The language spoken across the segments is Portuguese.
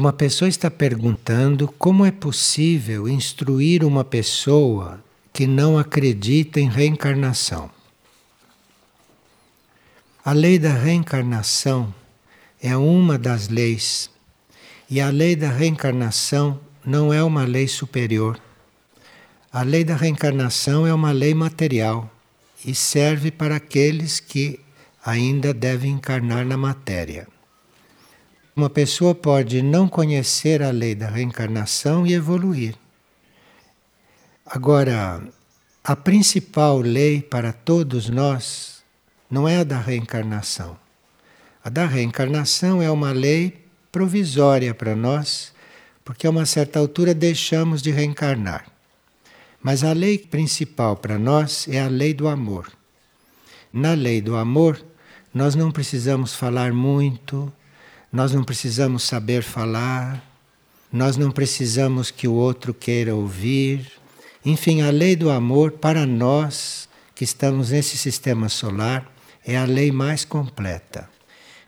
Uma pessoa está perguntando como é possível instruir uma pessoa que não acredita em reencarnação. A lei da reencarnação é uma das leis, e a lei da reencarnação não é uma lei superior. A lei da reencarnação é uma lei material e serve para aqueles que ainda devem encarnar na matéria. Uma pessoa pode não conhecer a lei da reencarnação e evoluir. Agora, a principal lei para todos nós não é a da reencarnação. A da reencarnação é uma lei provisória para nós, porque a uma certa altura deixamos de reencarnar. Mas a lei principal para nós é a lei do amor. Na lei do amor, nós não precisamos falar muito, nós não precisamos saber falar, nós não precisamos que o outro queira ouvir. Enfim, a lei do amor para nós que estamos nesse sistema solar é a lei mais completa.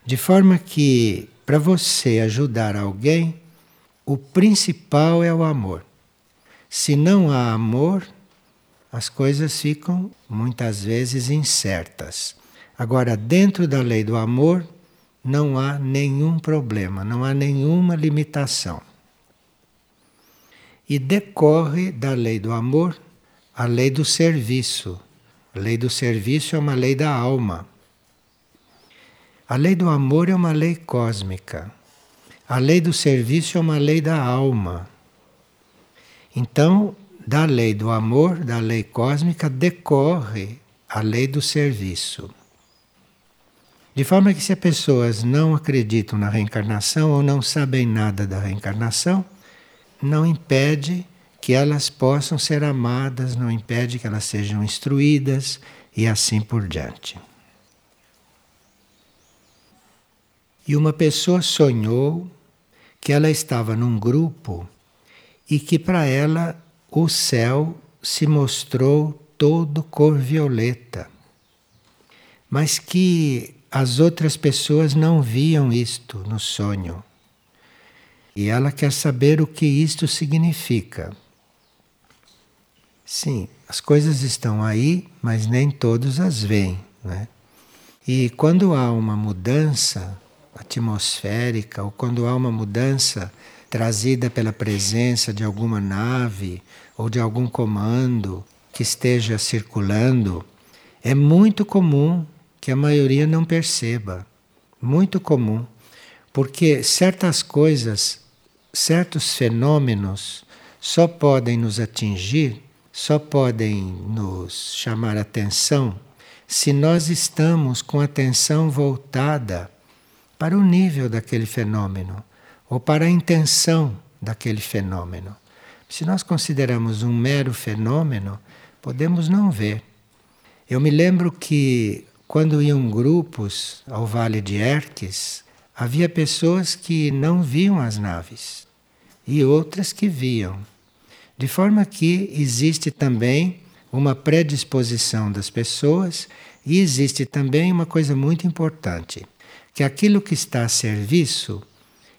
De forma que, para você ajudar alguém, o principal é o amor. Se não há amor, as coisas ficam muitas vezes incertas. Agora, dentro da lei do amor, não há nenhum problema, não há nenhuma limitação. E decorre da lei do amor a lei do serviço, a lei do serviço é uma lei da alma. A lei do amor é uma lei cósmica. A lei do serviço é uma lei da alma. Então, da lei do amor, da lei cósmica, decorre a lei do serviço. De forma que, se as pessoas não acreditam na reencarnação ou não sabem nada da reencarnação, não impede que elas possam ser amadas, não impede que elas sejam instruídas e assim por diante. E uma pessoa sonhou que ela estava num grupo e que para ela o céu se mostrou todo cor violeta, mas que as outras pessoas não viam isto no sonho. E ela quer saber o que isto significa. Sim, as coisas estão aí, mas nem todos as veem. Né? E quando há uma mudança atmosférica ou quando há uma mudança trazida pela presença de alguma nave ou de algum comando que esteja circulando, é muito comum que a maioria não perceba. Muito comum. Porque certas coisas, certos fenômenos só podem nos atingir só podem nos chamar atenção se nós estamos com a atenção voltada para o nível daquele fenômeno ou para a intenção daquele fenômeno. Se nós consideramos um mero fenômeno, podemos não ver. Eu me lembro que quando iam grupos ao Vale de Erques, havia pessoas que não viam as naves e outras que viam. De forma que existe também uma predisposição das pessoas e existe também uma coisa muito importante, que aquilo que está a serviço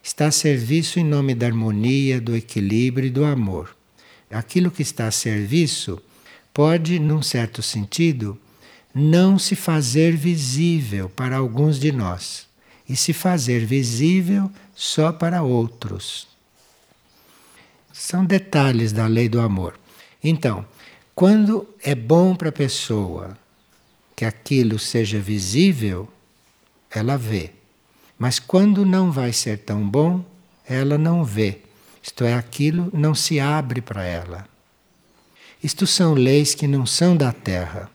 está a serviço em nome da harmonia, do equilíbrio e do amor. Aquilo que está a serviço pode, num certo sentido, não se fazer visível para alguns de nós e se fazer visível só para outros. São detalhes da lei do amor. Então, quando é bom para a pessoa que aquilo seja visível, ela vê. Mas quando não vai ser tão bom, ela não vê. Isto é, aquilo não se abre para ela. Isto são leis que não são da terra.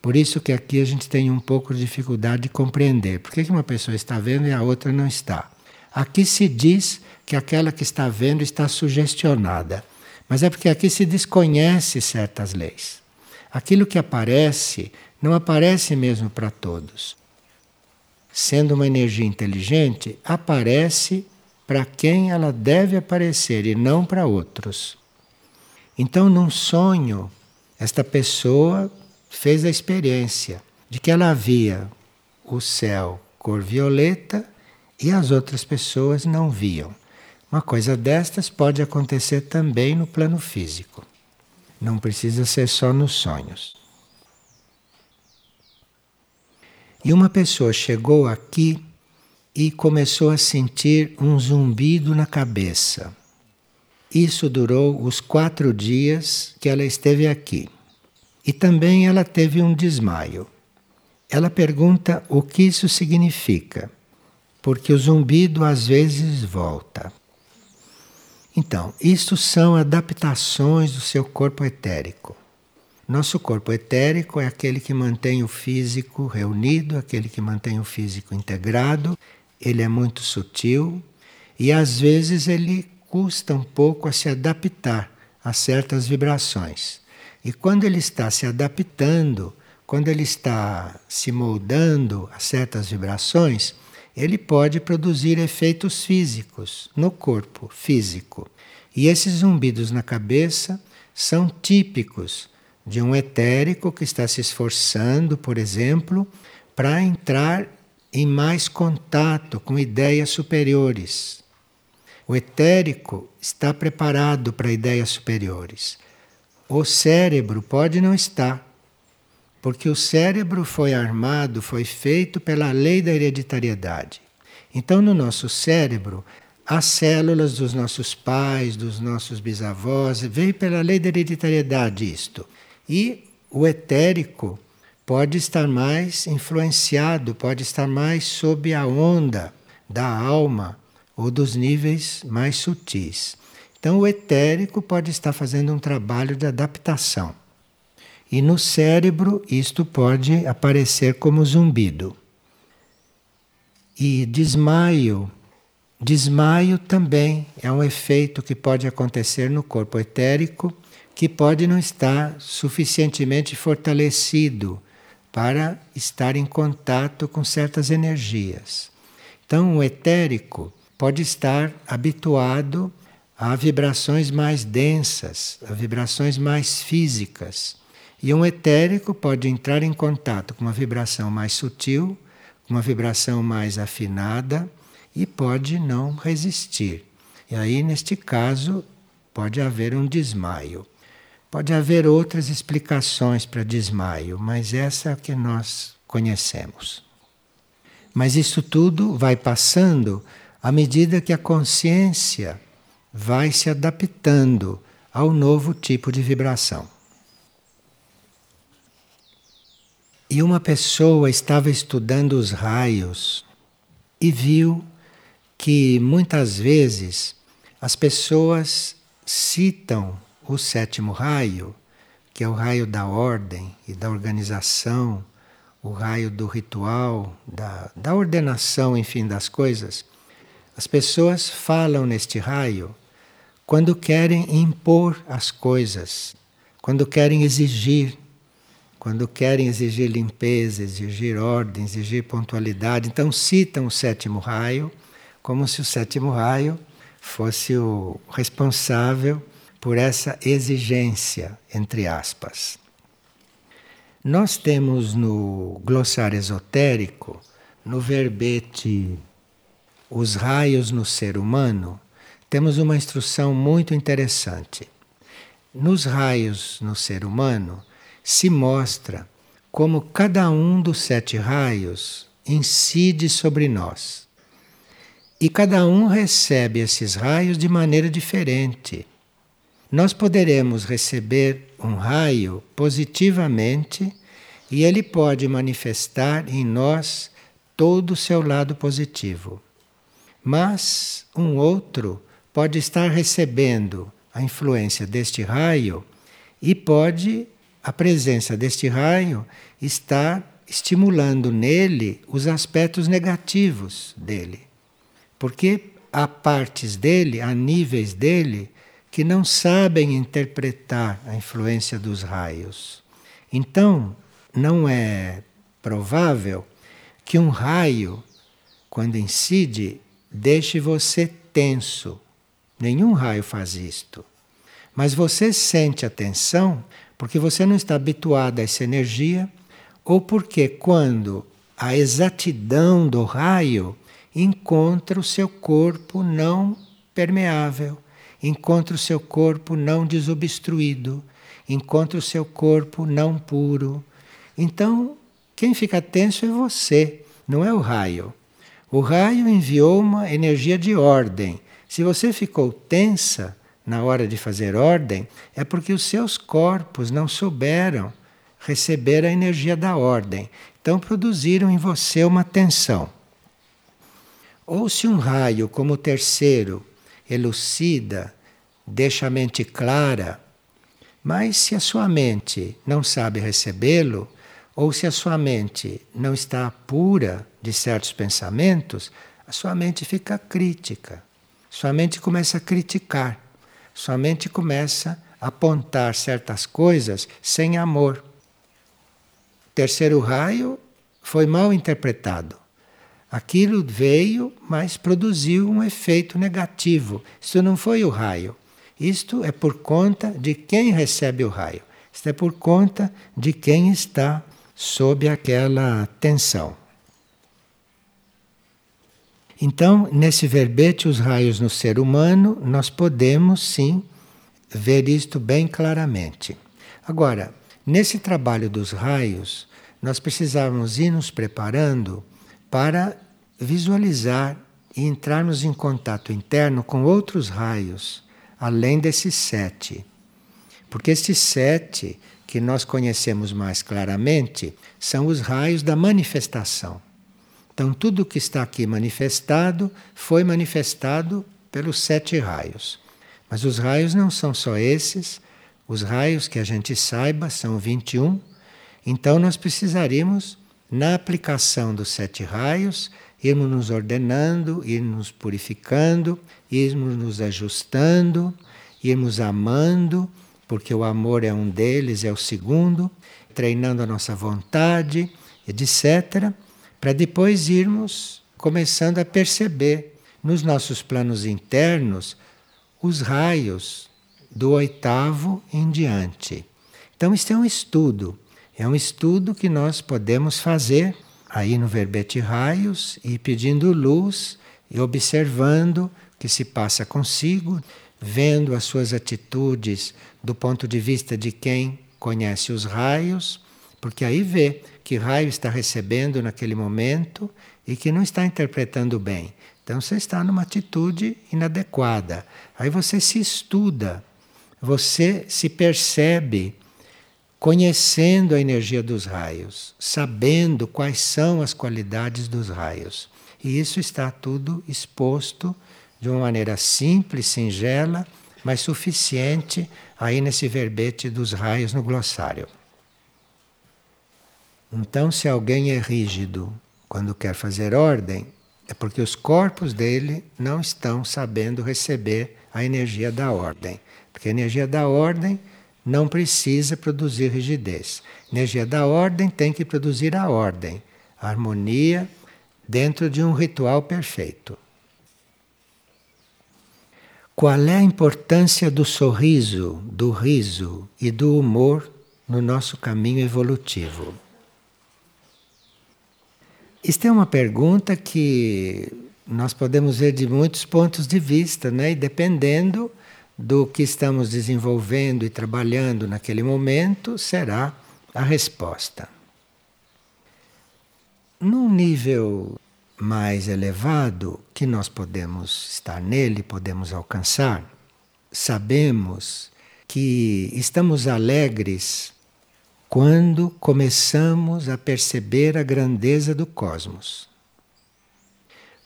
Por isso que aqui a gente tem um pouco de dificuldade de compreender. Por que uma pessoa está vendo e a outra não está? Aqui se diz que aquela que está vendo está sugestionada. Mas é porque aqui se desconhece certas leis. Aquilo que aparece não aparece mesmo para todos. Sendo uma energia inteligente, aparece para quem ela deve aparecer e não para outros. Então, num sonho, esta pessoa fez a experiência de que ela via o céu cor violeta e as outras pessoas não viam. Uma coisa destas pode acontecer também no plano físico. Não precisa ser só nos sonhos. E uma pessoa chegou aqui e começou a sentir um zumbido na cabeça. Isso durou os quatro dias que ela esteve aqui. E também ela teve um desmaio. Ela pergunta o que isso significa, porque o zumbido às vezes volta. Então, isto são adaptações do seu corpo etérico. Nosso corpo etérico é aquele que mantém o físico reunido, aquele que mantém o físico integrado. Ele é muito sutil e às vezes ele custa um pouco a se adaptar a certas vibrações. E quando ele está se adaptando, quando ele está se moldando a certas vibrações, ele pode produzir efeitos físicos no corpo físico. E esses zumbidos na cabeça são típicos de um etérico que está se esforçando, por exemplo, para entrar em mais contato com ideias superiores. O etérico está preparado para ideias superiores. O cérebro pode não estar, porque o cérebro foi armado, foi feito pela lei da hereditariedade. Então, no nosso cérebro, as células dos nossos pais, dos nossos bisavós, veio pela lei da hereditariedade isto. E o etérico pode estar mais influenciado, pode estar mais sob a onda da alma ou dos níveis mais sutis. Então, o etérico pode estar fazendo um trabalho de adaptação. E no cérebro, isto pode aparecer como zumbido. E desmaio. Desmaio também é um efeito que pode acontecer no corpo etérico, que pode não estar suficientemente fortalecido para estar em contato com certas energias. Então, o etérico pode estar habituado a vibrações mais densas, a vibrações mais físicas. E um etérico pode entrar em contato com uma vibração mais sutil, com uma vibração mais afinada e pode não resistir. E aí, neste caso, pode haver um desmaio. Pode haver outras explicações para desmaio, mas essa é a que nós conhecemos. Mas isso tudo vai passando à medida que a consciência vai se adaptando ao novo tipo de vibração. E uma pessoa estava estudando os raios e viu que muitas vezes as pessoas citam o sétimo raio, que é o raio da ordem e da organização, o raio do ritual, da, da ordenação, enfim, das coisas as pessoas falam neste raio quando querem impor as coisas, quando querem exigir, quando querem exigir limpeza, exigir ordem, exigir pontualidade. Então citam o sétimo raio como se o sétimo raio fosse o responsável por essa exigência, entre aspas. Nós temos no glossário esotérico, no verbete os raios no ser humano, temos uma instrução muito interessante. Nos raios no ser humano se mostra como cada um dos sete raios incide sobre nós. E cada um recebe esses raios de maneira diferente. Nós poderemos receber um raio positivamente e ele pode manifestar em nós todo o seu lado positivo. Mas um outro pode estar recebendo a influência deste raio e pode a presença deste raio estar estimulando nele os aspectos negativos dele. Porque há partes dele, há níveis dele que não sabem interpretar a influência dos raios. Então, não é provável que um raio, quando incide, deixe você tenso. Nenhum raio faz isto. Mas você sente a tensão porque você não está habituado a essa energia ou porque quando a exatidão do raio encontra o seu corpo não permeável, encontra o seu corpo não desobstruído, encontra o seu corpo não puro. Então, quem fica tenso é você, não é o raio. O raio enviou uma energia de ordem. Se você ficou tensa na hora de fazer ordem, é porque os seus corpos não souberam receber a energia da ordem. Então produziram em você uma tensão. Ou se um raio, como o terceiro, elucida, deixa a mente clara, mas se a sua mente não sabe recebê-lo, ou se a sua mente não está pura de certos pensamentos, a sua mente fica crítica. Sua mente começa a criticar. Sua mente começa a apontar certas coisas sem amor. Terceiro raio foi mal interpretado. Aquilo veio, mas produziu um efeito negativo. Isso não foi o raio. Isto é por conta de quem recebe o raio. Isto é por conta de quem está sob aquela tensão. Então, nesse verbete, os raios no ser humano, nós podemos sim ver isto bem claramente. Agora, nesse trabalho dos raios, nós precisamos ir nos preparando para visualizar e entrarmos em contato interno com outros raios, além desses sete. Porque esses sete que nós conhecemos mais claramente são os raios da manifestação. Então, tudo que está aqui manifestado foi manifestado pelos sete raios. Mas os raios não são só esses, os raios que a gente saiba são 21. Então, nós precisaríamos, na aplicação dos sete raios, irmos nos ordenando, irmos nos purificando, irmos nos ajustando, irmos amando porque o amor é um deles, é o segundo, treinando a nossa vontade, etc., para depois irmos começando a perceber nos nossos planos internos os raios do oitavo em diante. Então, isso é um estudo, é um estudo que nós podemos fazer aí no verbete raios e pedindo luz e observando o que se passa consigo vendo as suas atitudes do ponto de vista de quem conhece os raios, porque aí vê que raio está recebendo naquele momento e que não está interpretando bem. Então você está numa atitude inadequada. Aí você se estuda, você se percebe conhecendo a energia dos raios, sabendo quais são as qualidades dos raios. E isso está tudo exposto de uma maneira simples, singela, mas suficiente aí nesse verbete dos raios no glossário. Então, se alguém é rígido quando quer fazer ordem, é porque os corpos dele não estão sabendo receber a energia da ordem. Porque a energia da ordem não precisa produzir rigidez. A energia da ordem tem que produzir a ordem, a harmonia dentro de um ritual perfeito. Qual é a importância do sorriso, do riso e do humor no nosso caminho evolutivo? Isto é uma pergunta que nós podemos ver de muitos pontos de vista, né? e dependendo do que estamos desenvolvendo e trabalhando naquele momento, será a resposta. Num nível mais elevado que nós podemos estar nele, podemos alcançar, sabemos que estamos alegres quando começamos a perceber a grandeza do cosmos.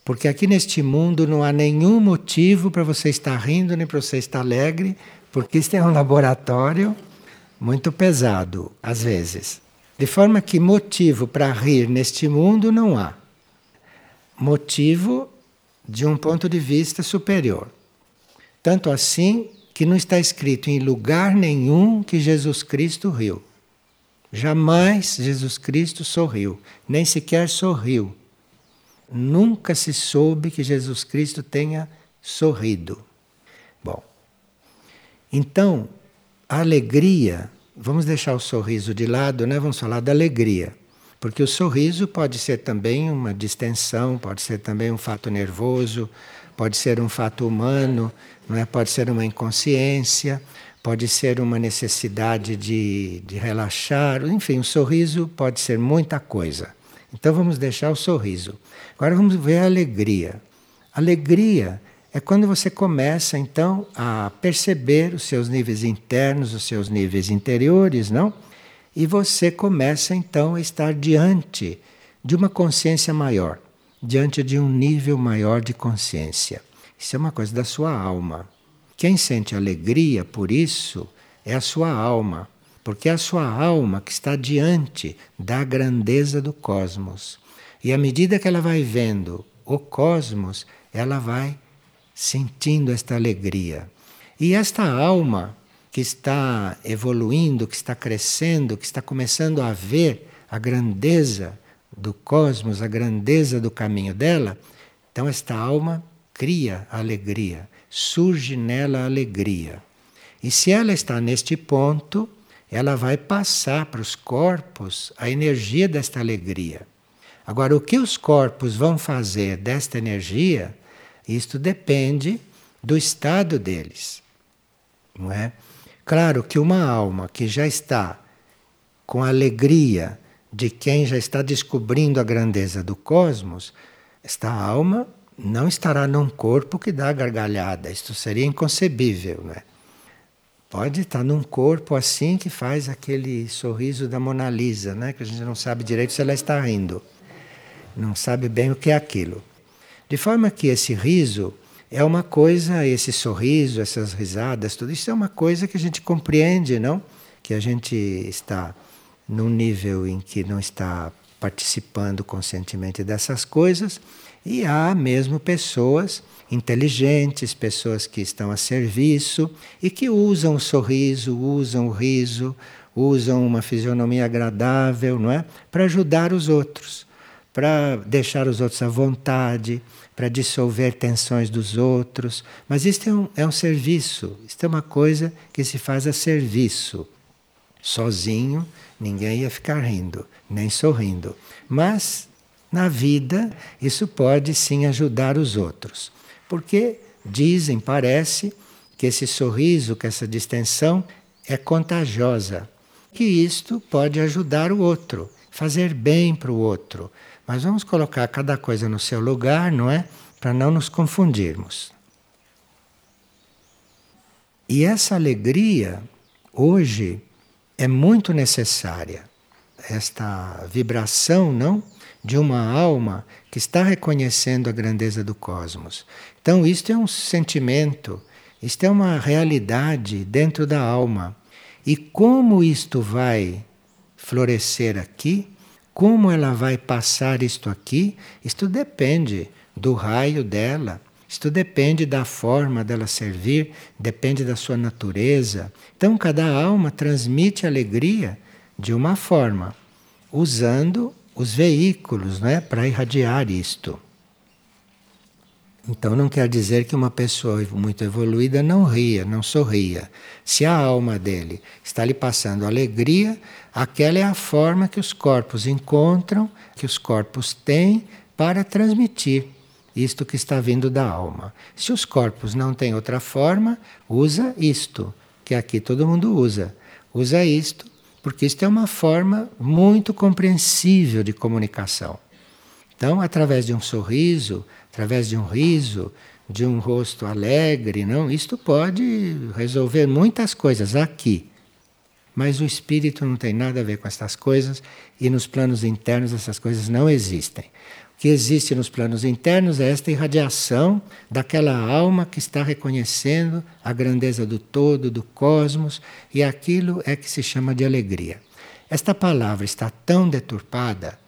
Porque aqui neste mundo não há nenhum motivo para você estar rindo nem para você estar alegre, porque este é um laboratório muito pesado, às vezes. De forma que motivo para rir neste mundo não há motivo de um ponto de vista superior. Tanto assim que não está escrito em lugar nenhum que Jesus Cristo riu. Jamais Jesus Cristo sorriu, nem sequer sorriu. Nunca se soube que Jesus Cristo tenha sorrido. Bom, então, a alegria, vamos deixar o sorriso de lado, né? vamos falar da alegria. Porque o sorriso pode ser também uma distensão, pode ser também um fato nervoso, pode ser um fato humano, não é? pode ser uma inconsciência, pode ser uma necessidade de, de relaxar, enfim, o sorriso pode ser muita coisa. Então vamos deixar o sorriso. Agora vamos ver a alegria. Alegria é quando você começa então a perceber os seus níveis internos, os seus níveis interiores, não? E você começa então a estar diante de uma consciência maior, diante de um nível maior de consciência. Isso é uma coisa da sua alma. Quem sente alegria por isso é a sua alma, porque é a sua alma que está diante da grandeza do cosmos. E à medida que ela vai vendo o cosmos, ela vai sentindo esta alegria. E esta alma que está evoluindo, que está crescendo, que está começando a ver a grandeza do cosmos, a grandeza do caminho dela, então esta alma cria alegria, surge nela a alegria. E se ela está neste ponto, ela vai passar para os corpos a energia desta alegria. Agora, o que os corpos vão fazer desta energia isto depende do estado deles. Não é? Claro que uma alma que já está com a alegria de quem já está descobrindo a grandeza do cosmos, esta alma não estará num corpo que dá gargalhada. Isto seria inconcebível, não é? Pode estar num corpo assim que faz aquele sorriso da Mona Lisa, né? que a gente não sabe direito se ela está rindo. Não sabe bem o que é aquilo. De forma que esse riso é uma coisa, esse sorriso, essas risadas, tudo isso é uma coisa que a gente compreende, não? Que a gente está num nível em que não está participando conscientemente dessas coisas, e há mesmo pessoas inteligentes, pessoas que estão a serviço e que usam o sorriso, usam o riso, usam uma fisionomia agradável, não é? Para ajudar os outros, para deixar os outros à vontade, para dissolver tensões dos outros. Mas isto é um, é um serviço, isto é uma coisa que se faz a serviço. Sozinho, ninguém ia ficar rindo, nem sorrindo. Mas, na vida, isso pode sim ajudar os outros. Porque dizem, parece, que esse sorriso, que essa distensão é contagiosa. Que isto pode ajudar o outro, fazer bem para o outro. Mas vamos colocar cada coisa no seu lugar, não é? Para não nos confundirmos. E essa alegria, hoje, é muito necessária. Esta vibração, não? De uma alma que está reconhecendo a grandeza do cosmos. Então, isto é um sentimento, isto é uma realidade dentro da alma. E como isto vai florescer aqui, como ela vai passar isto aqui, isto depende do raio dela, isto depende da forma dela servir, depende da sua natureza. Então, cada alma transmite alegria de uma forma, usando os veículos né, para irradiar isto. Então não quer dizer que uma pessoa muito evoluída não ria, não sorria. Se a alma dele está lhe passando alegria, aquela é a forma que os corpos encontram, que os corpos têm para transmitir isto que está vindo da alma. Se os corpos não têm outra forma, usa isto, que aqui todo mundo usa. Usa isto, porque isto é uma forma muito compreensível de comunicação. Então, através de um sorriso, através de um riso, de um rosto alegre, não? Isto pode resolver muitas coisas aqui. Mas o espírito não tem nada a ver com essas coisas e nos planos internos essas coisas não existem. Que existe nos planos internos é esta irradiação daquela alma que está reconhecendo a grandeza do todo, do cosmos, e aquilo é que se chama de alegria. Esta palavra está tão deturpada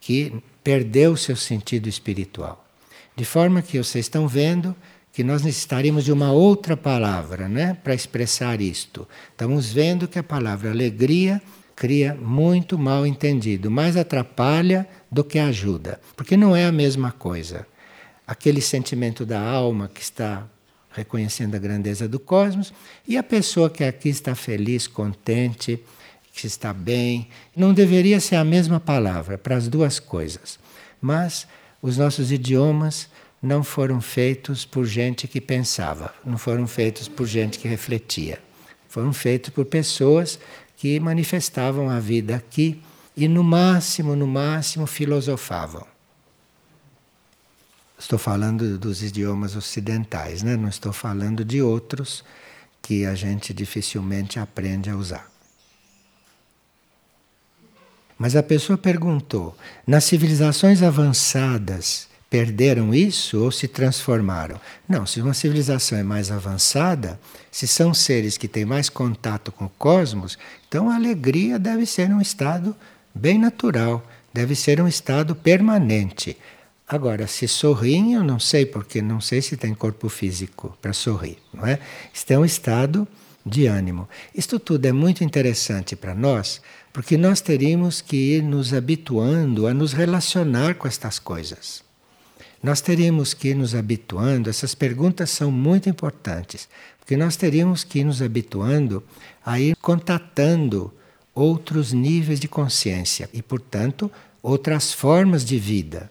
que perdeu seu sentido espiritual. De forma que vocês estão vendo que nós necessitaríamos de uma outra palavra né, para expressar isto. Estamos vendo que a palavra alegria cria muito mal entendido, mais atrapalha do que ajuda, porque não é a mesma coisa. Aquele sentimento da alma que está reconhecendo a grandeza do cosmos e a pessoa que aqui está feliz, contente, que está bem. Não deveria ser a mesma palavra para as duas coisas. Mas os nossos idiomas não foram feitos por gente que pensava, não foram feitos por gente que refletia. Foram feitos por pessoas que manifestavam a vida aqui e no máximo, no máximo filosofavam. Estou falando dos idiomas ocidentais, né? não estou falando de outros que a gente dificilmente aprende a usar. Mas a pessoa perguntou: nas civilizações avançadas perderam isso ou se transformaram? Não, se uma civilização é mais avançada, se são seres que têm mais contato com o cosmos, então a alegria deve ser um estado bem natural, deve ser um estado permanente. Agora, se sorriem, eu não sei, porque não sei se tem corpo físico para sorrir, não é? Isto é um estado de ânimo. Isto tudo é muito interessante para nós, porque nós teríamos que ir nos habituando a nos relacionar com estas coisas. Nós teríamos que ir nos habituando, essas perguntas são muito importantes, porque nós teríamos que ir nos habituando a ir contatando outros níveis de consciência e, portanto, outras formas de vida.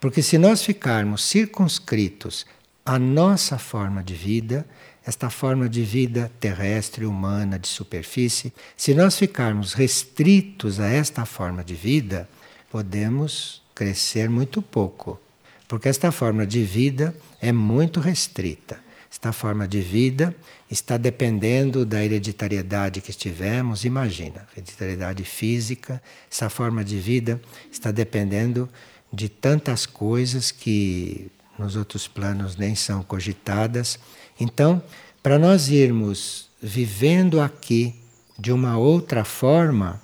Porque se nós ficarmos circunscritos à nossa forma de vida, esta forma de vida terrestre, humana, de superfície, se nós ficarmos restritos a esta forma de vida, podemos crescer muito pouco. Porque esta forma de vida é muito restrita. Esta forma de vida está dependendo da hereditariedade que tivemos, imagina, hereditariedade física, essa forma de vida está dependendo de tantas coisas que nos outros planos nem são cogitadas. Então, para nós irmos vivendo aqui de uma outra forma,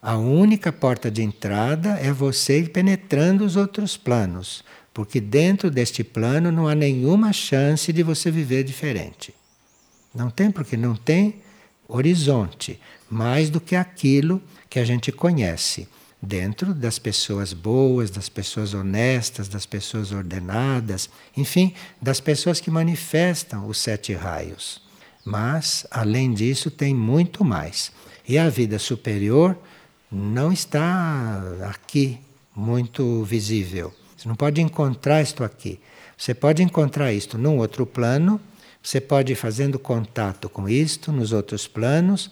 a única porta de entrada é você ir penetrando os outros planos, porque dentro deste plano não há nenhuma chance de você viver diferente. Não tem, porque não tem horizonte mais do que aquilo que a gente conhece dentro das pessoas boas, das pessoas honestas, das pessoas ordenadas, enfim, das pessoas que manifestam os sete raios. Mas, além disso, tem muito mais. E a vida superior não está aqui muito visível. Você não pode encontrar isto aqui. Você pode encontrar isto num outro plano, você pode ir fazendo contato com isto nos outros planos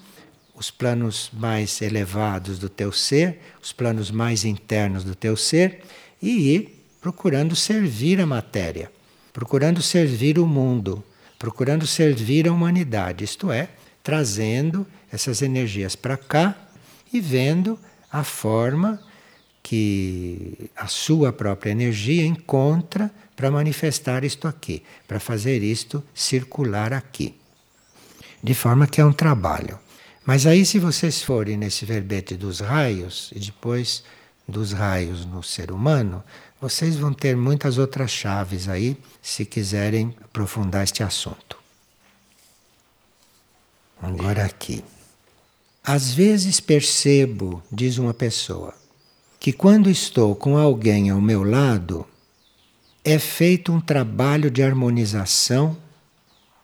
os planos mais elevados do teu ser, os planos mais internos do teu ser, e ir procurando servir a matéria, procurando servir o mundo, procurando servir a humanidade, isto é, trazendo essas energias para cá e vendo a forma que a sua própria energia encontra para manifestar isto aqui, para fazer isto circular aqui. De forma que é um trabalho. Mas aí, se vocês forem nesse verbete dos raios, e depois dos raios no ser humano, vocês vão ter muitas outras chaves aí, se quiserem aprofundar este assunto. Agora aqui. Às vezes percebo, diz uma pessoa, que quando estou com alguém ao meu lado, é feito um trabalho de harmonização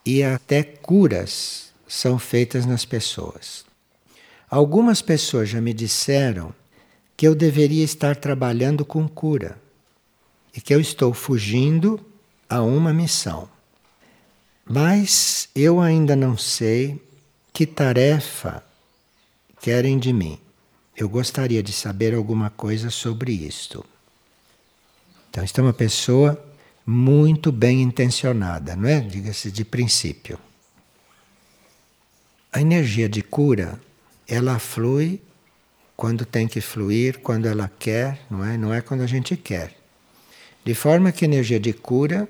e até curas são feitas nas pessoas. Algumas pessoas já me disseram que eu deveria estar trabalhando com cura e que eu estou fugindo a uma missão. Mas eu ainda não sei que tarefa querem de mim. Eu gostaria de saber alguma coisa sobre isto. Então, está é uma pessoa muito bem intencionada, não é? Diga-se de princípio. A energia de cura, ela flui quando tem que fluir, quando ela quer, não é? Não é quando a gente quer. De forma que energia de cura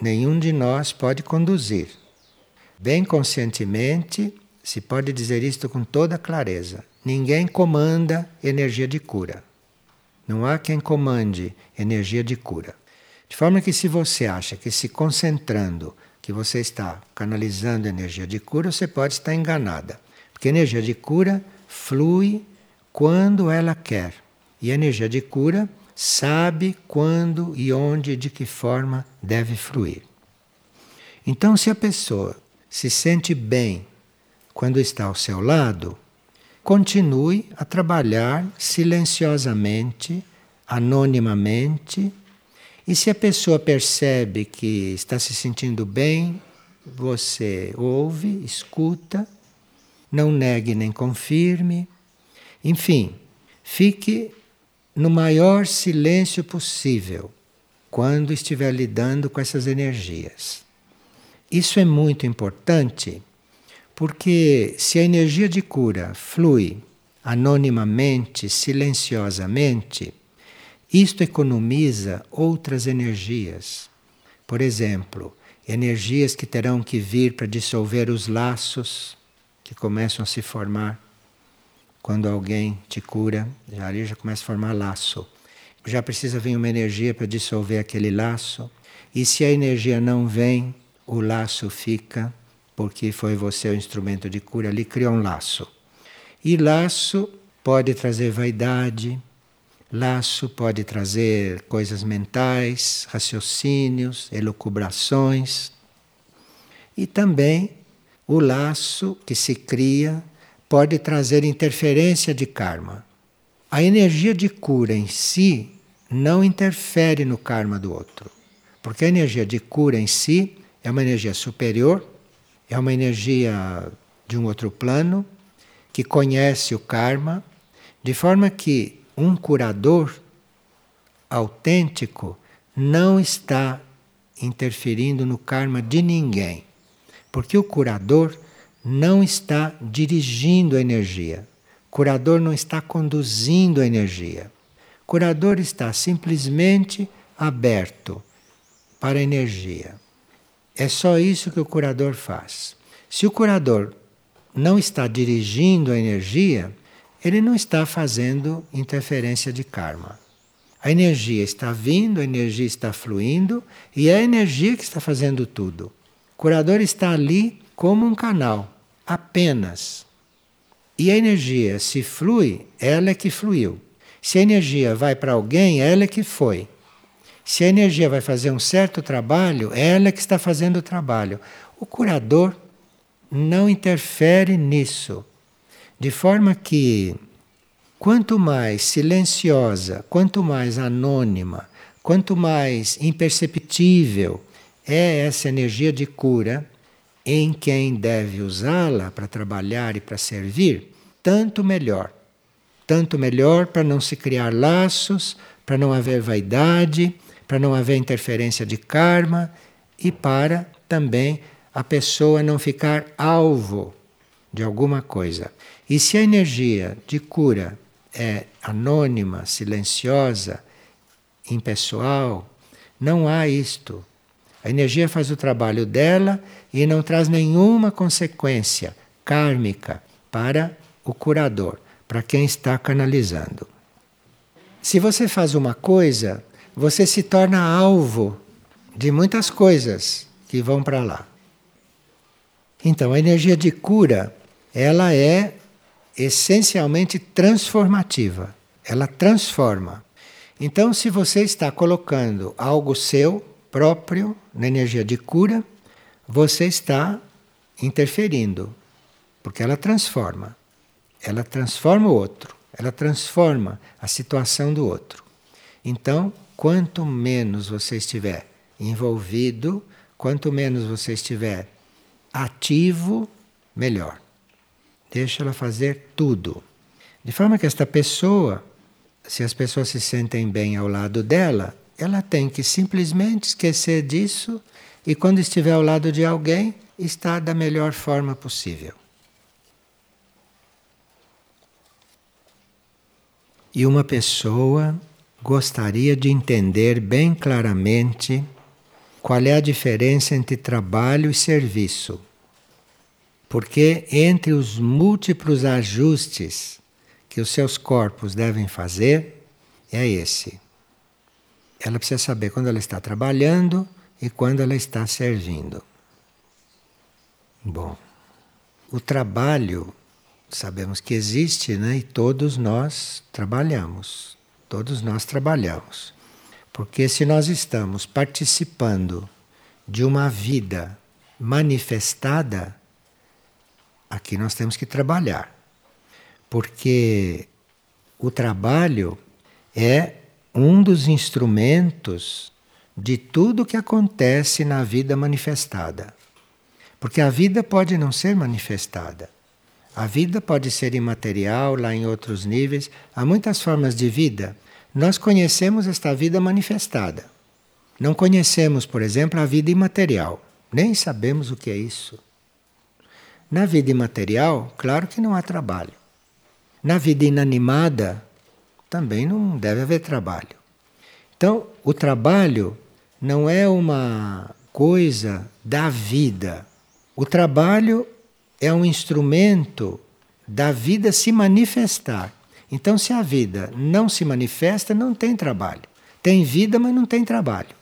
nenhum de nós pode conduzir. Bem conscientemente, se pode dizer isto com toda clareza. Ninguém comanda energia de cura. Não há quem comande energia de cura. De forma que se você acha que se concentrando que você está canalizando energia de cura, você pode estar enganada. Porque energia de cura flui quando ela quer. E a energia de cura sabe quando e onde e de que forma deve fluir. Então, se a pessoa se sente bem quando está ao seu lado, continue a trabalhar silenciosamente, anonimamente. E se a pessoa percebe que está se sentindo bem, você ouve, escuta, não negue nem confirme. Enfim, fique no maior silêncio possível quando estiver lidando com essas energias. Isso é muito importante porque se a energia de cura flui anonimamente, silenciosamente, isto economiza outras energias. Por exemplo, energias que terão que vir para dissolver os laços que começam a se formar quando alguém te cura, já ali já começa a formar laço. Já precisa vir uma energia para dissolver aquele laço. E se a energia não vem, o laço fica, porque foi você o instrumento de cura, ali criou um laço. E laço pode trazer vaidade, laço pode trazer coisas mentais, raciocínios, elucubrações. E também o laço que se cria pode trazer interferência de karma. A energia de cura em si não interfere no karma do outro, porque a energia de cura em si é uma energia superior, é uma energia de um outro plano, que conhece o karma, de forma que um curador autêntico não está interferindo no karma de ninguém, porque o curador não está dirigindo a energia. Curador não está conduzindo a energia. Curador está simplesmente aberto para a energia. É só isso que o curador faz. Se o curador não está dirigindo a energia, ele não está fazendo interferência de karma. A energia está vindo, a energia está fluindo e é a energia que está fazendo tudo. O curador está ali como um canal, apenas. E a energia, se flui, ela é que fluiu. Se a energia vai para alguém, ela é que foi. Se a energia vai fazer um certo trabalho, ela é que está fazendo o trabalho. O curador não interfere nisso. De forma que, quanto mais silenciosa, quanto mais anônima, quanto mais imperceptível é essa energia de cura, em quem deve usá-la para trabalhar e para servir, tanto melhor. Tanto melhor para não se criar laços, para não haver vaidade, para não haver interferência de karma e para também a pessoa não ficar alvo de alguma coisa. E se a energia de cura é anônima, silenciosa, impessoal, não há isto. A energia faz o trabalho dela e não traz nenhuma consequência kármica para o curador, para quem está canalizando. Se você faz uma coisa, você se torna alvo de muitas coisas que vão para lá. Então, a energia de cura, ela é essencialmente transformativa. Ela transforma. Então, se você está colocando algo seu próprio na energia de cura, você está interferindo, porque ela transforma. Ela transforma o outro, ela transforma a situação do outro. Então, quanto menos você estiver envolvido, quanto menos você estiver ativo, melhor. Deixa ela fazer tudo. De forma que esta pessoa, se as pessoas se sentem bem ao lado dela, ela tem que simplesmente esquecer disso e, quando estiver ao lado de alguém, estar da melhor forma possível. E uma pessoa gostaria de entender bem claramente qual é a diferença entre trabalho e serviço. Porque entre os múltiplos ajustes que os seus corpos devem fazer, é esse. Ela precisa saber quando ela está trabalhando e quando ela está servindo. Bom, o trabalho sabemos que existe, né? E todos nós trabalhamos. Todos nós trabalhamos. Porque se nós estamos participando de uma vida manifestada, aqui nós temos que trabalhar. porque o trabalho é um dos instrumentos de tudo que acontece na vida manifestada. Porque a vida pode não ser manifestada. A vida pode ser imaterial, lá em outros níveis. Há muitas formas de vida. Nós conhecemos esta vida manifestada. Não conhecemos, por exemplo, a vida imaterial. Nem sabemos o que é isso. Na vida imaterial, claro que não há trabalho. Na vida inanimada, também não deve haver trabalho. Então, o trabalho não é uma coisa da vida. O trabalho é um instrumento da vida se manifestar. Então, se a vida não se manifesta, não tem trabalho. Tem vida, mas não tem trabalho.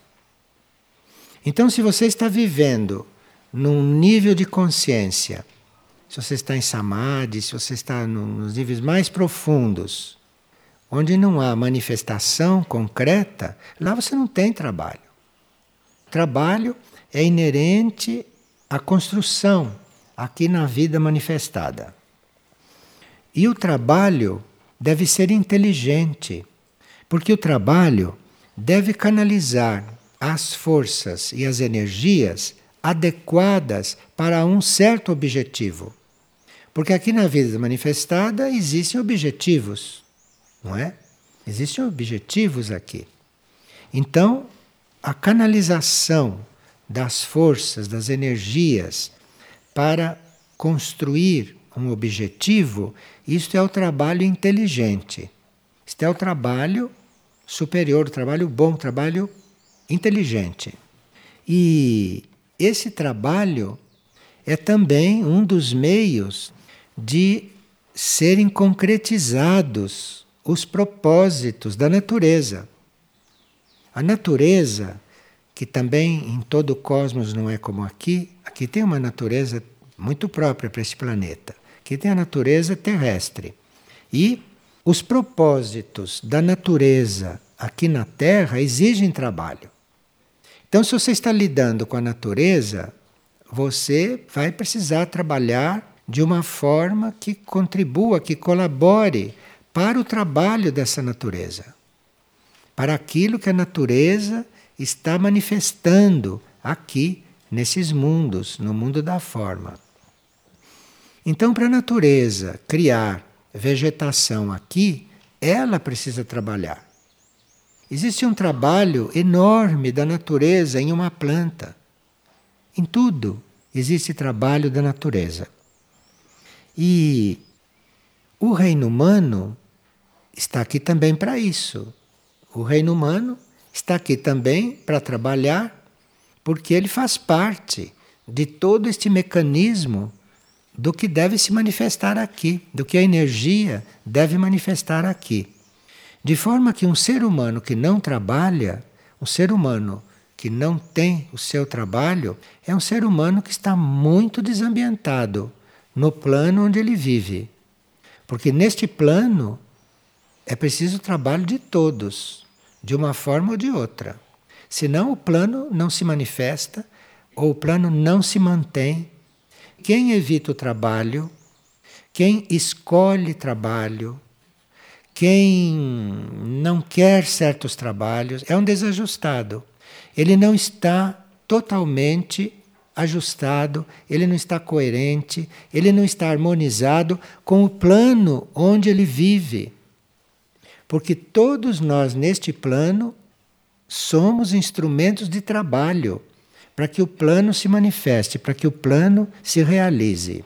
Então, se você está vivendo num nível de consciência, se você está em samadhi, se você está nos níveis mais profundos, onde não há manifestação concreta, lá você não tem trabalho. Trabalho é inerente à construção aqui na vida manifestada. E o trabalho deve ser inteligente, porque o trabalho deve canalizar as forças e as energias adequadas para um certo objetivo. Porque aqui na vida manifestada existem objetivos, não é? Existem objetivos aqui. Então, a canalização das forças, das energias para construir um objetivo, isto é o trabalho inteligente. Isto é o trabalho superior, o trabalho bom, o trabalho inteligente. E esse trabalho é também um dos meios de serem concretizados os propósitos da natureza. A natureza, que também em todo o cosmos não é como aqui, aqui tem uma natureza muito própria para esse planeta, que tem a natureza terrestre. E os propósitos da natureza aqui na Terra exigem trabalho. Então, se você está lidando com a natureza, você vai precisar trabalhar de uma forma que contribua, que colabore para o trabalho dessa natureza para aquilo que a natureza está manifestando aqui nesses mundos, no mundo da forma. Então, para a natureza criar vegetação aqui, ela precisa trabalhar. Existe um trabalho enorme da natureza em uma planta. Em tudo existe trabalho da natureza. E o reino humano está aqui também para isso. O reino humano está aqui também para trabalhar, porque ele faz parte de todo este mecanismo do que deve se manifestar aqui, do que a energia deve manifestar aqui. De forma que um ser humano que não trabalha, um ser humano que não tem o seu trabalho, é um ser humano que está muito desambientado no plano onde ele vive. Porque neste plano é preciso o trabalho de todos de uma forma ou de outra. Senão o plano não se manifesta ou o plano não se mantém. Quem evita o trabalho, quem escolhe trabalho, quem não quer certos trabalhos, é um desajustado. Ele não está totalmente ajustado, ele não está coerente, ele não está harmonizado com o plano onde ele vive. Porque todos nós neste plano somos instrumentos de trabalho para que o plano se manifeste, para que o plano se realize.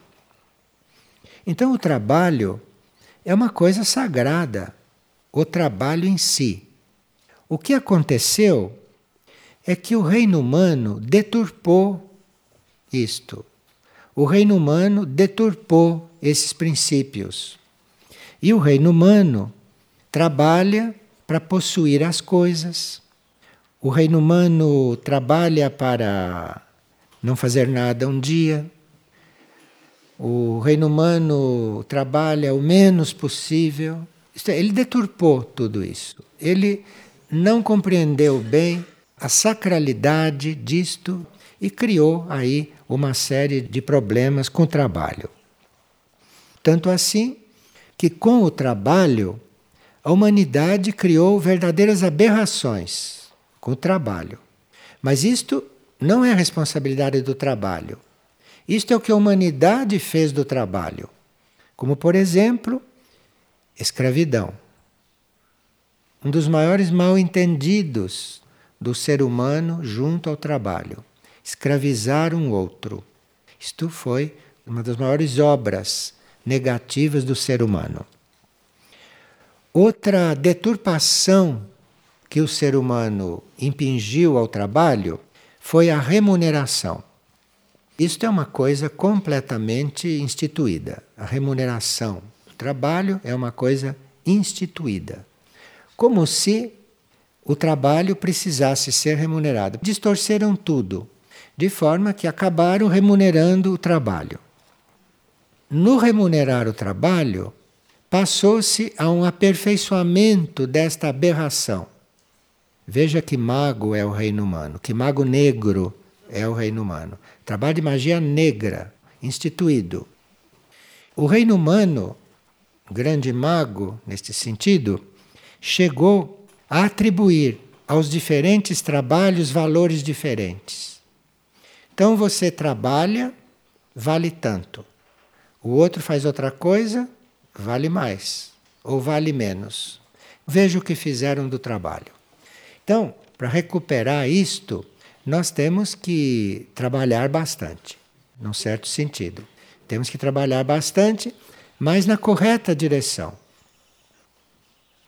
Então, o trabalho é uma coisa sagrada, o trabalho em si. O que aconteceu é que o reino humano deturpou isto. O reino humano deturpou esses princípios. E o reino humano trabalha para possuir as coisas. O reino humano trabalha para não fazer nada um dia. O reino humano trabalha o menos possível. É, ele deturpou tudo isso. Ele não compreendeu bem a sacralidade disto e criou aí uma série de problemas com o trabalho. Tanto assim que com o trabalho a humanidade criou verdadeiras aberrações com o trabalho. Mas isto não é a responsabilidade do trabalho. Isto é o que a humanidade fez do trabalho. Como, por exemplo, escravidão. Um dos maiores mal-entendidos do ser humano junto ao trabalho. Escravizar um outro. Isto foi uma das maiores obras negativas do ser humano. Outra deturpação que o ser humano impingiu ao trabalho foi a remuneração. Isto é uma coisa completamente instituída. A remuneração do trabalho é uma coisa instituída. Como se o trabalho precisasse ser remunerado. Distorceram tudo, de forma que acabaram remunerando o trabalho. No remunerar o trabalho, passou-se a um aperfeiçoamento desta aberração. Veja que mago é o reino humano, que mago negro é o reino humano. Trabalho de magia negra, instituído. O reino humano, grande mago neste sentido, chegou a atribuir aos diferentes trabalhos valores diferentes. Então você trabalha, vale tanto. O outro faz outra coisa, vale mais ou vale menos. Veja o que fizeram do trabalho. Então, para recuperar isto, nós temos que trabalhar bastante, num certo sentido. Temos que trabalhar bastante, mas na correta direção.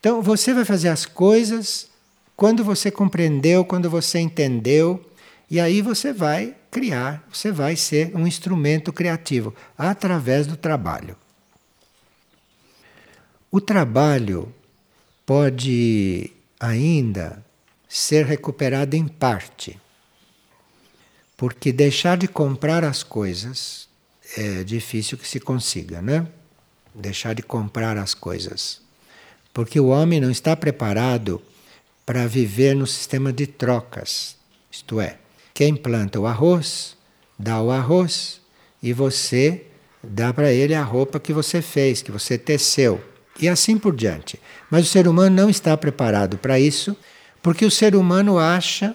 Então, você vai fazer as coisas quando você compreendeu, quando você entendeu, e aí você vai criar, você vai ser um instrumento criativo através do trabalho. O trabalho pode ainda ser recuperado em parte, porque deixar de comprar as coisas é difícil que se consiga, né? Deixar de comprar as coisas. Porque o homem não está preparado para viver no sistema de trocas. Isto é, quem planta o arroz, dá o arroz e você dá para ele a roupa que você fez, que você teceu. E assim por diante. Mas o ser humano não está preparado para isso, porque o ser humano acha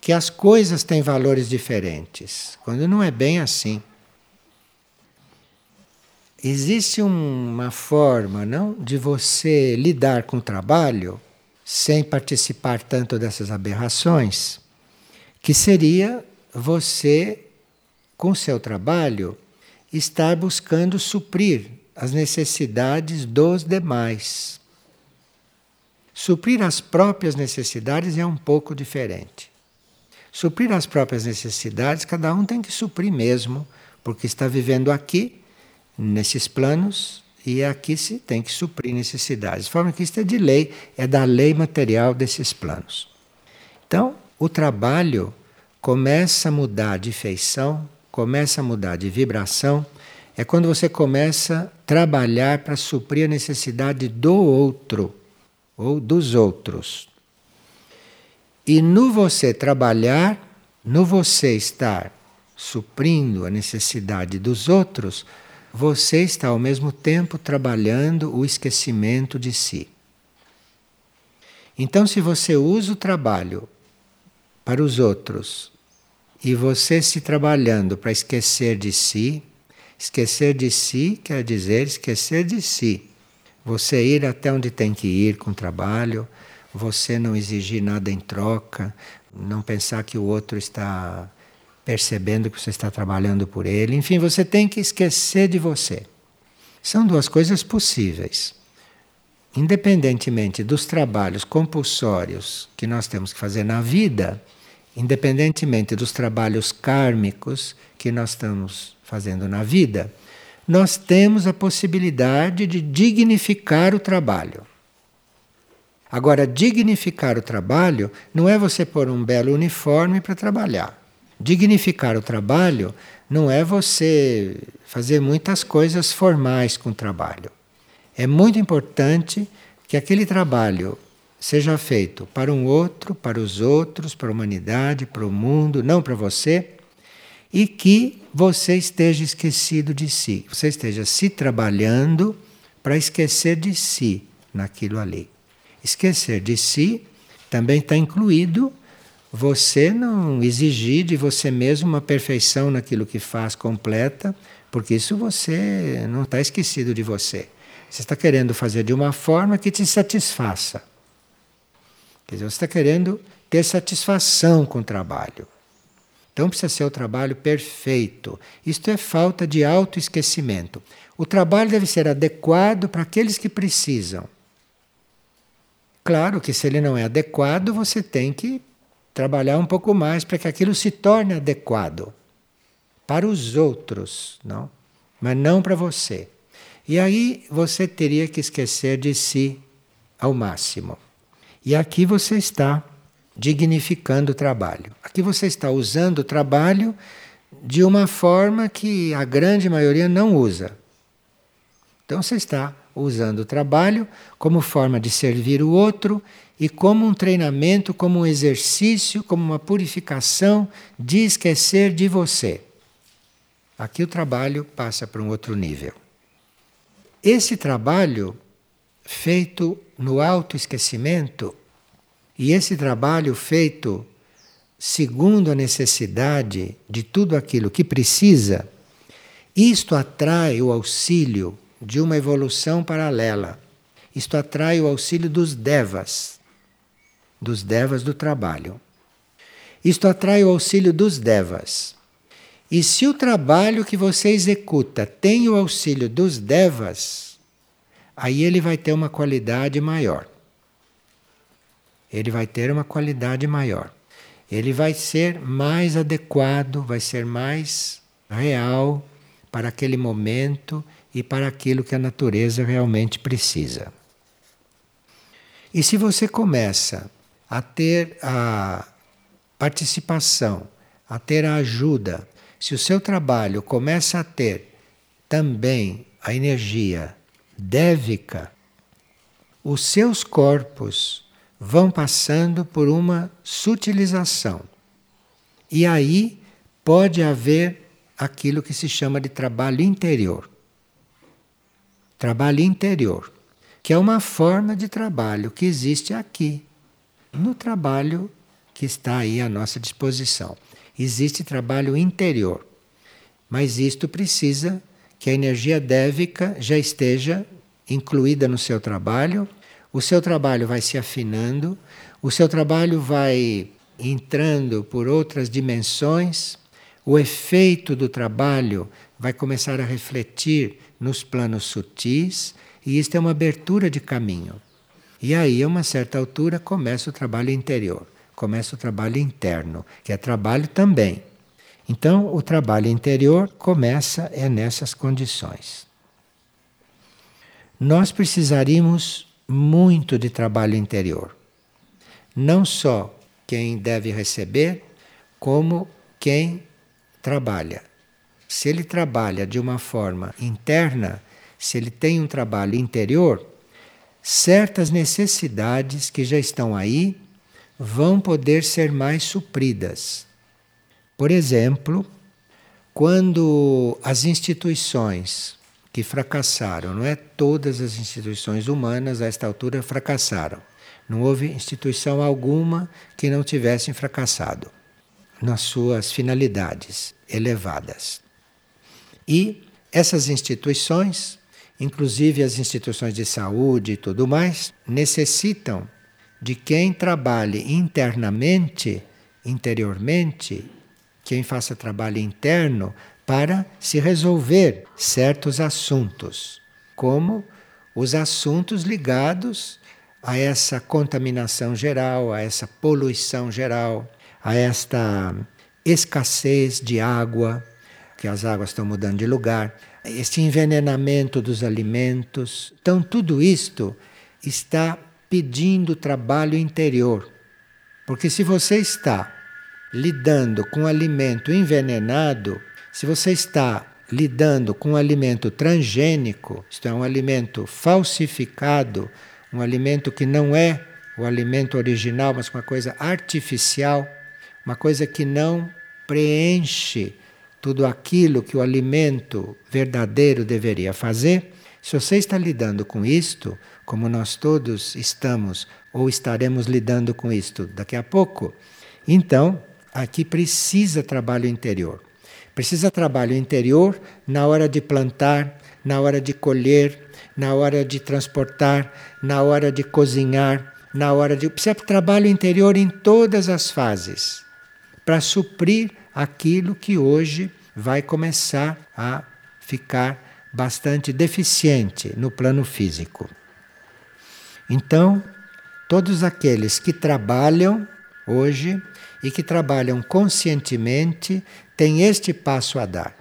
que as coisas têm valores diferentes, quando não é bem assim. Existe uma forma, não, de você lidar com o trabalho sem participar tanto dessas aberrações, que seria você, com seu trabalho, estar buscando suprir as necessidades dos demais. Suprir as próprias necessidades é um pouco diferente. Suprir as próprias necessidades, cada um tem que suprir mesmo, porque está vivendo aqui, nesses planos, e aqui se tem que suprir necessidades. De forma que isto é de lei, é da lei material desses planos. Então, o trabalho começa a mudar de feição, começa a mudar de vibração, é quando você começa a trabalhar para suprir a necessidade do outro ou dos outros. E no você trabalhar, no você estar suprindo a necessidade dos outros, você está ao mesmo tempo trabalhando o esquecimento de si. Então, se você usa o trabalho para os outros e você se trabalhando para esquecer de si, esquecer de si quer dizer esquecer de si. Você ir até onde tem que ir com o trabalho, você não exigir nada em troca, não pensar que o outro está percebendo que você está trabalhando por ele. Enfim, você tem que esquecer de você. São duas coisas possíveis. Independentemente dos trabalhos compulsórios que nós temos que fazer na vida, independentemente dos trabalhos kármicos que nós estamos fazendo na vida, nós temos a possibilidade de dignificar o trabalho. Agora, dignificar o trabalho não é você pôr um belo uniforme para trabalhar. Dignificar o trabalho não é você fazer muitas coisas formais com o trabalho. É muito importante que aquele trabalho seja feito para um outro, para os outros, para a humanidade, para o mundo, não para você, e que você esteja esquecido de si, você esteja se trabalhando para esquecer de si naquilo ali. Esquecer de si também está incluído você não exigir de você mesmo uma perfeição naquilo que faz completa, porque isso você não está esquecido de você. Você está querendo fazer de uma forma que te satisfaça. Quer dizer, você está querendo ter satisfação com o trabalho. Então precisa ser o trabalho perfeito. Isto é falta de autoesquecimento. O trabalho deve ser adequado para aqueles que precisam. Claro que se ele não é adequado, você tem que trabalhar um pouco mais para que aquilo se torne adequado para os outros, não? Mas não para você. E aí você teria que esquecer de si ao máximo. E aqui você está dignificando o trabalho. Aqui você está usando o trabalho de uma forma que a grande maioria não usa. Então você está usando o trabalho como forma de servir o outro e como um treinamento, como um exercício, como uma purificação de esquecer de você. Aqui o trabalho passa para um outro nível. Esse trabalho feito no autoesquecimento e esse trabalho feito segundo a necessidade de tudo aquilo que precisa, isto atrai o auxílio de uma evolução paralela. Isto atrai o auxílio dos devas, dos devas do trabalho. Isto atrai o auxílio dos devas. E se o trabalho que você executa tem o auxílio dos devas, aí ele vai ter uma qualidade maior ele vai ter uma qualidade maior. Ele vai ser mais adequado, vai ser mais real para aquele momento e para aquilo que a natureza realmente precisa. E se você começa a ter a participação, a ter a ajuda, se o seu trabalho começa a ter também a energia dévica, os seus corpos vão passando por uma sutilização. E aí pode haver aquilo que se chama de trabalho interior. Trabalho interior, que é uma forma de trabalho que existe aqui, no trabalho que está aí à nossa disposição. Existe trabalho interior, mas isto precisa que a energia dévica já esteja incluída no seu trabalho o seu trabalho vai se afinando, o seu trabalho vai entrando por outras dimensões, o efeito do trabalho vai começar a refletir nos planos sutis, e isto é uma abertura de caminho. E aí, a uma certa altura, começa o trabalho interior, começa o trabalho interno, que é trabalho também. Então, o trabalho interior começa é nessas condições. Nós precisaríamos muito de trabalho interior. Não só quem deve receber, como quem trabalha. Se ele trabalha de uma forma interna, se ele tem um trabalho interior, certas necessidades que já estão aí vão poder ser mais supridas. Por exemplo, quando as instituições que fracassaram, não é? Todas as instituições humanas a esta altura fracassaram. Não houve instituição alguma que não tivesse fracassado nas suas finalidades elevadas. E essas instituições, inclusive as instituições de saúde e tudo mais, necessitam de quem trabalhe internamente, interiormente, quem faça trabalho interno para se resolver certos assuntos, como os assuntos ligados a essa contaminação geral, a essa poluição geral, a esta escassez de água, que as águas estão mudando de lugar, este envenenamento dos alimentos. Então, tudo isto está pedindo trabalho interior. Porque se você está lidando com alimento envenenado, se você está lidando com um alimento transgênico, isto é, um alimento falsificado, um alimento que não é o alimento original, mas uma coisa artificial, uma coisa que não preenche tudo aquilo que o alimento verdadeiro deveria fazer, Se você está lidando com isto, como nós todos estamos ou estaremos lidando com isto daqui a pouco, então aqui precisa trabalho interior. Precisa trabalho interior na hora de plantar, na hora de colher, na hora de transportar, na hora de cozinhar, na hora de. Precisa trabalho interior em todas as fases para suprir aquilo que hoje vai começar a ficar bastante deficiente no plano físico. Então, todos aqueles que trabalham hoje e que trabalham conscientemente têm este passo a dar.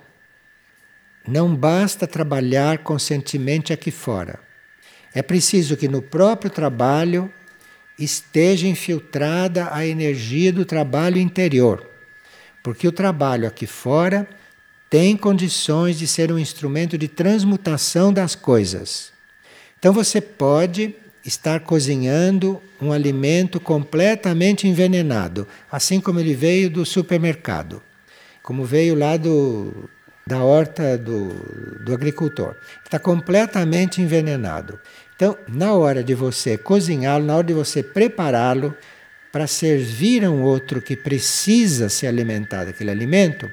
Não basta trabalhar conscientemente aqui fora. É preciso que no próprio trabalho esteja infiltrada a energia do trabalho interior. Porque o trabalho aqui fora tem condições de ser um instrumento de transmutação das coisas. Então você pode estar cozinhando um alimento completamente envenenado, assim como ele veio do supermercado, como veio lá do, da horta do, do agricultor. Está completamente envenenado. Então, na hora de você cozinhá-lo, na hora de você prepará-lo para servir a um outro que precisa se alimentar daquele alimento,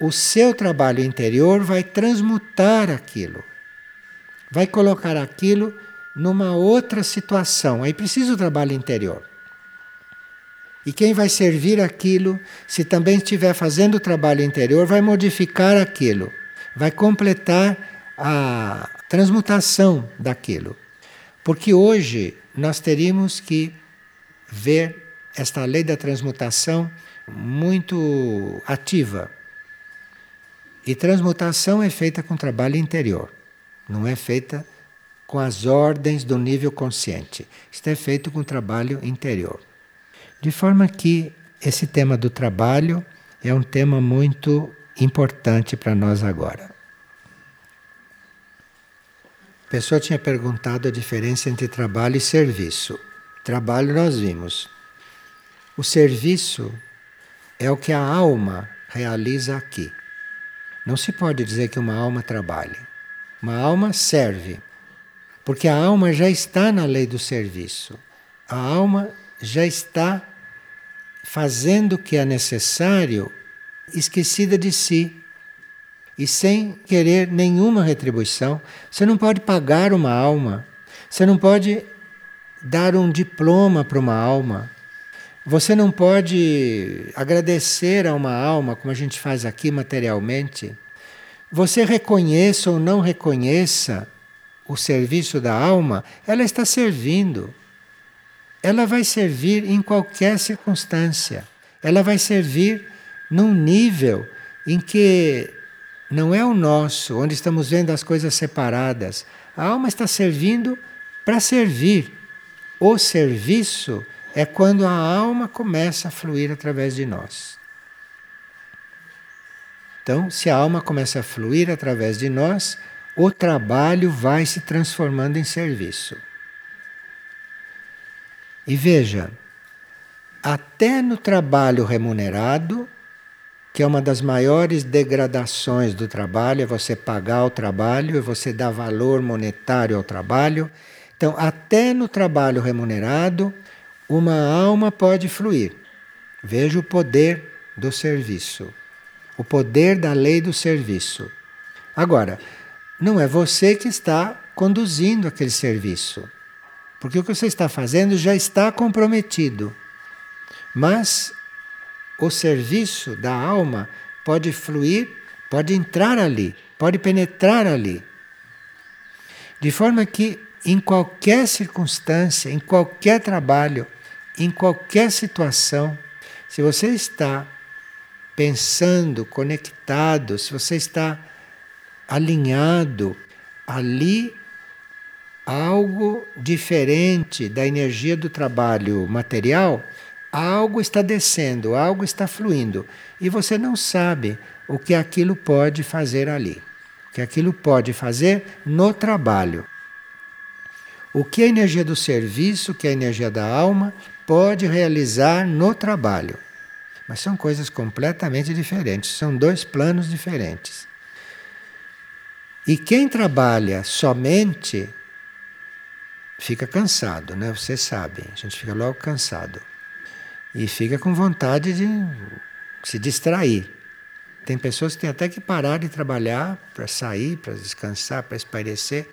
o seu trabalho interior vai transmutar aquilo, vai colocar aquilo numa outra situação. Aí precisa o trabalho interior. E quem vai servir aquilo, se também estiver fazendo o trabalho interior, vai modificar aquilo, vai completar a transmutação daquilo. Porque hoje nós teríamos que ver esta lei da transmutação muito ativa. E transmutação é feita com trabalho interior, não é feita com as ordens do nível consciente. Isto é feito com trabalho interior. De forma que esse tema do trabalho é um tema muito importante para nós agora. A pessoa tinha perguntado a diferença entre trabalho e serviço. Trabalho nós vimos. O serviço é o que a alma realiza aqui. Não se pode dizer que uma alma trabalhe. Uma alma serve, porque a alma já está na lei do serviço. A alma já está fazendo o que é necessário, esquecida de si e sem querer nenhuma retribuição. Você não pode pagar uma alma, você não pode dar um diploma para uma alma. Você não pode agradecer a uma alma como a gente faz aqui materialmente. Você reconheça ou não reconheça o serviço da alma, ela está servindo ela vai servir em qualquer circunstância. Ela vai servir num nível em que não é o nosso, onde estamos vendo as coisas separadas. A alma está servindo para servir. O serviço é quando a alma começa a fluir através de nós. Então, se a alma começa a fluir através de nós, o trabalho vai se transformando em serviço. E veja, até no trabalho remunerado, que é uma das maiores degradações do trabalho, é você pagar o trabalho, você dar valor monetário ao trabalho. Então, até no trabalho remunerado, uma alma pode fluir. Veja o poder do serviço, o poder da lei do serviço. Agora, não é você que está conduzindo aquele serviço. Porque o que você está fazendo já está comprometido. Mas o serviço da alma pode fluir, pode entrar ali, pode penetrar ali. De forma que, em qualquer circunstância, em qualquer trabalho, em qualquer situação, se você está pensando, conectado, se você está alinhado, ali algo diferente da energia do trabalho material, algo está descendo, algo está fluindo. E você não sabe o que aquilo pode fazer ali. O que aquilo pode fazer no trabalho. O que a energia do serviço, que é a energia da alma, pode realizar no trabalho. Mas são coisas completamente diferentes, são dois planos diferentes. E quem trabalha somente fica cansado, né? Você sabe, a gente fica logo cansado. E fica com vontade de se distrair. Tem pessoas que têm até que parar de trabalhar para sair, para descansar, para espairecer,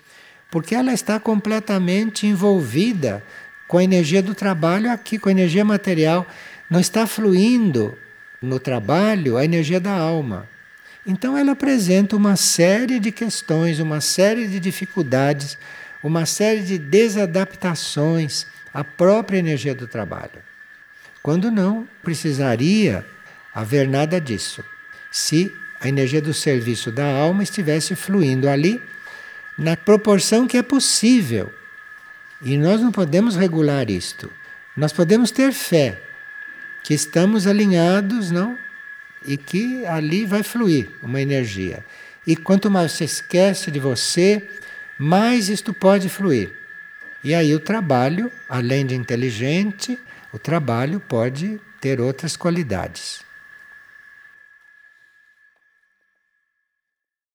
porque ela está completamente envolvida com a energia do trabalho aqui, com a energia material. Não está fluindo no trabalho a energia da alma. Então ela apresenta uma série de questões, uma série de dificuldades, uma série de desadaptações à própria energia do trabalho. Quando não precisaria haver nada disso. Se a energia do serviço da alma estivesse fluindo ali na proporção que é possível. E nós não podemos regular isto. Nós podemos ter fé que estamos alinhados, não? E que ali vai fluir uma energia. E quanto mais você esquece de você, mais isto pode fluir. E aí o trabalho, além de inteligente, o trabalho pode ter outras qualidades.